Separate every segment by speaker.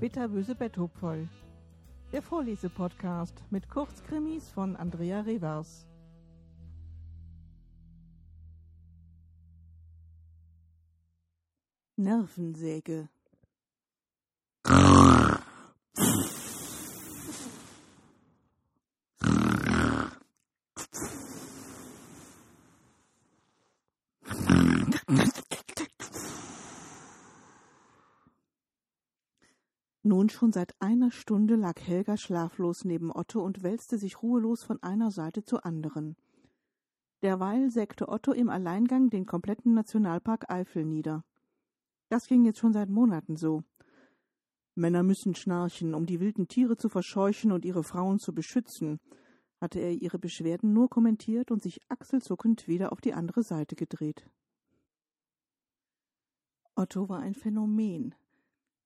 Speaker 1: Bitterböse Betthupfoll. Der Vorlesepodcast mit Kurzkrimis von Andrea Revers. Nervensäge. Nun schon seit einer Stunde lag Helga schlaflos neben Otto und wälzte sich ruhelos von einer Seite zur anderen. Derweil sägte Otto im Alleingang den kompletten Nationalpark Eifel nieder. Das ging jetzt schon seit Monaten so. Männer müssen schnarchen, um die wilden Tiere zu verscheuchen und ihre Frauen zu beschützen, hatte er ihre Beschwerden nur kommentiert und sich achselzuckend wieder auf die andere Seite gedreht. Otto war ein Phänomen,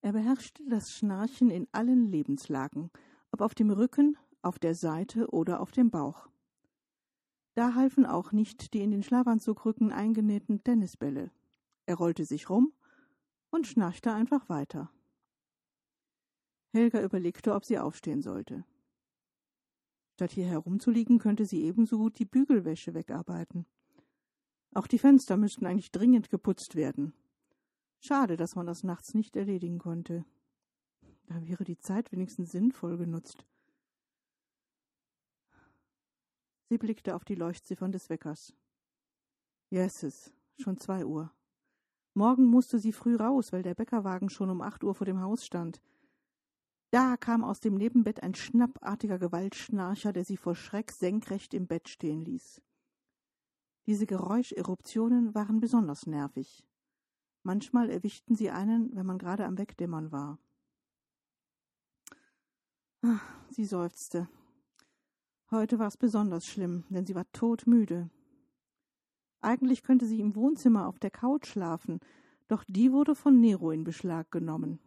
Speaker 1: er beherrschte das Schnarchen in allen Lebenslagen, ob auf dem Rücken, auf der Seite oder auf dem Bauch. Da halfen auch nicht die in den Schlafanzugrücken eingenähten Tennisbälle. Er rollte sich rum und schnarchte einfach weiter. Helga überlegte, ob sie aufstehen sollte. Statt hier herumzuliegen, könnte sie ebenso gut die Bügelwäsche wegarbeiten. Auch die Fenster müssten eigentlich dringend geputzt werden. Schade, dass man das nachts nicht erledigen konnte. Da wäre die Zeit wenigstens sinnvoll genutzt. Sie blickte auf die Leuchtziffern des Weckers. Jesses, schon zwei Uhr. Morgen musste sie früh raus, weil der Bäckerwagen schon um acht Uhr vor dem Haus stand. Da kam aus dem Nebenbett ein schnappartiger Gewaltschnarcher, der sie vor Schreck senkrecht im Bett stehen ließ. Diese Geräuscheruptionen waren besonders nervig. Manchmal erwischten sie einen, wenn man gerade am Wegdämmern war. Ach, sie seufzte. Heute war es besonders schlimm, denn sie war todmüde. Eigentlich könnte sie im Wohnzimmer auf der Couch schlafen, doch die wurde von Nero in Beschlag genommen.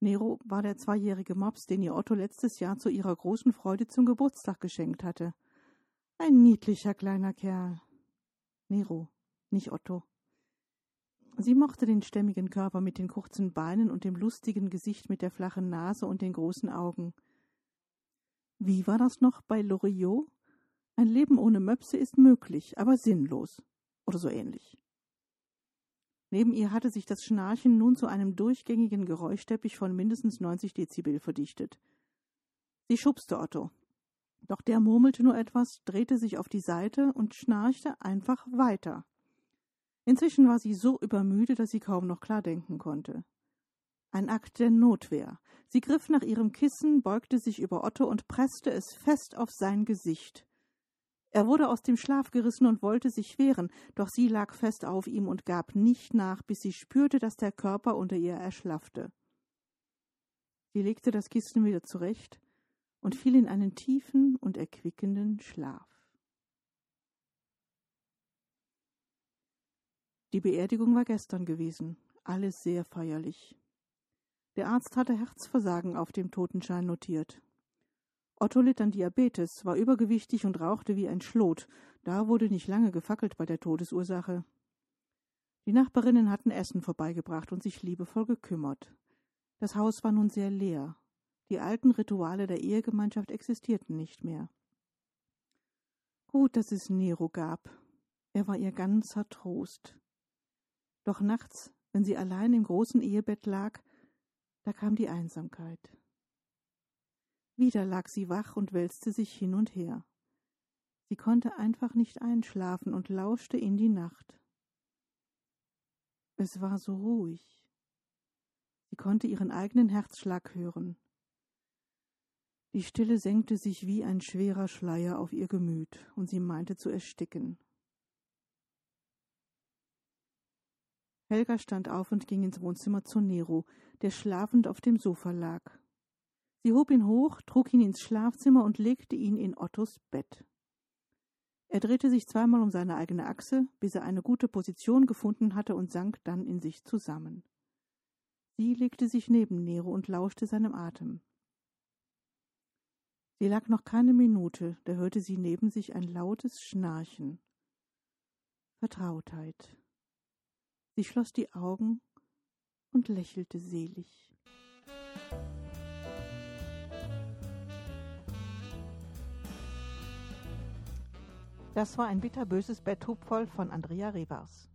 Speaker 1: Nero war der zweijährige Mops, den ihr Otto letztes Jahr zu ihrer großen Freude zum Geburtstag geschenkt hatte. Ein niedlicher kleiner Kerl. Nero, nicht Otto. Sie mochte den stämmigen Körper mit den kurzen Beinen und dem lustigen Gesicht mit der flachen Nase und den großen Augen. Wie war das noch bei Loriot? Ein Leben ohne Möpse ist möglich, aber sinnlos. Oder so ähnlich. Neben ihr hatte sich das Schnarchen nun zu einem durchgängigen Geräuschteppich von mindestens 90 Dezibel verdichtet. Sie schubste Otto. Doch der murmelte nur etwas, drehte sich auf die Seite und schnarchte einfach weiter. Inzwischen war sie so übermüdet, dass sie kaum noch klar denken konnte. Ein Akt der Notwehr. Sie griff nach ihrem Kissen, beugte sich über Otto und presste es fest auf sein Gesicht. Er wurde aus dem Schlaf gerissen und wollte sich wehren, doch sie lag fest auf ihm und gab nicht nach, bis sie spürte, dass der Körper unter ihr erschlaffte. Sie legte das Kissen wieder zurecht und fiel in einen tiefen und erquickenden Schlaf. Die Beerdigung war gestern gewesen, alles sehr feierlich. Der Arzt hatte Herzversagen auf dem Totenschein notiert. Otto litt an Diabetes, war übergewichtig und rauchte wie ein Schlot. Da wurde nicht lange gefackelt bei der Todesursache. Die Nachbarinnen hatten Essen vorbeigebracht und sich liebevoll gekümmert. Das Haus war nun sehr leer. Die alten Rituale der Ehegemeinschaft existierten nicht mehr. Gut, dass es Nero gab. Er war ihr ganzer Trost. Doch nachts, wenn sie allein im großen Ehebett lag, da kam die Einsamkeit. Wieder lag sie wach und wälzte sich hin und her. Sie konnte einfach nicht einschlafen und lauschte in die Nacht. Es war so ruhig. Sie konnte ihren eigenen Herzschlag hören. Die Stille senkte sich wie ein schwerer Schleier auf ihr Gemüt, und sie meinte zu ersticken. Helga stand auf und ging ins Wohnzimmer zu Nero, der schlafend auf dem Sofa lag. Sie hob ihn hoch, trug ihn ins Schlafzimmer und legte ihn in Ottos Bett. Er drehte sich zweimal um seine eigene Achse, bis er eine gute Position gefunden hatte und sank dann in sich zusammen. Sie legte sich neben Nero und lauschte seinem Atem. Sie lag noch keine Minute, da hörte sie neben sich ein lautes Schnarchen. Vertrautheit. Sie schloss die Augen und lächelte selig. Das war ein bitterböses Betthub voll von Andrea Revers.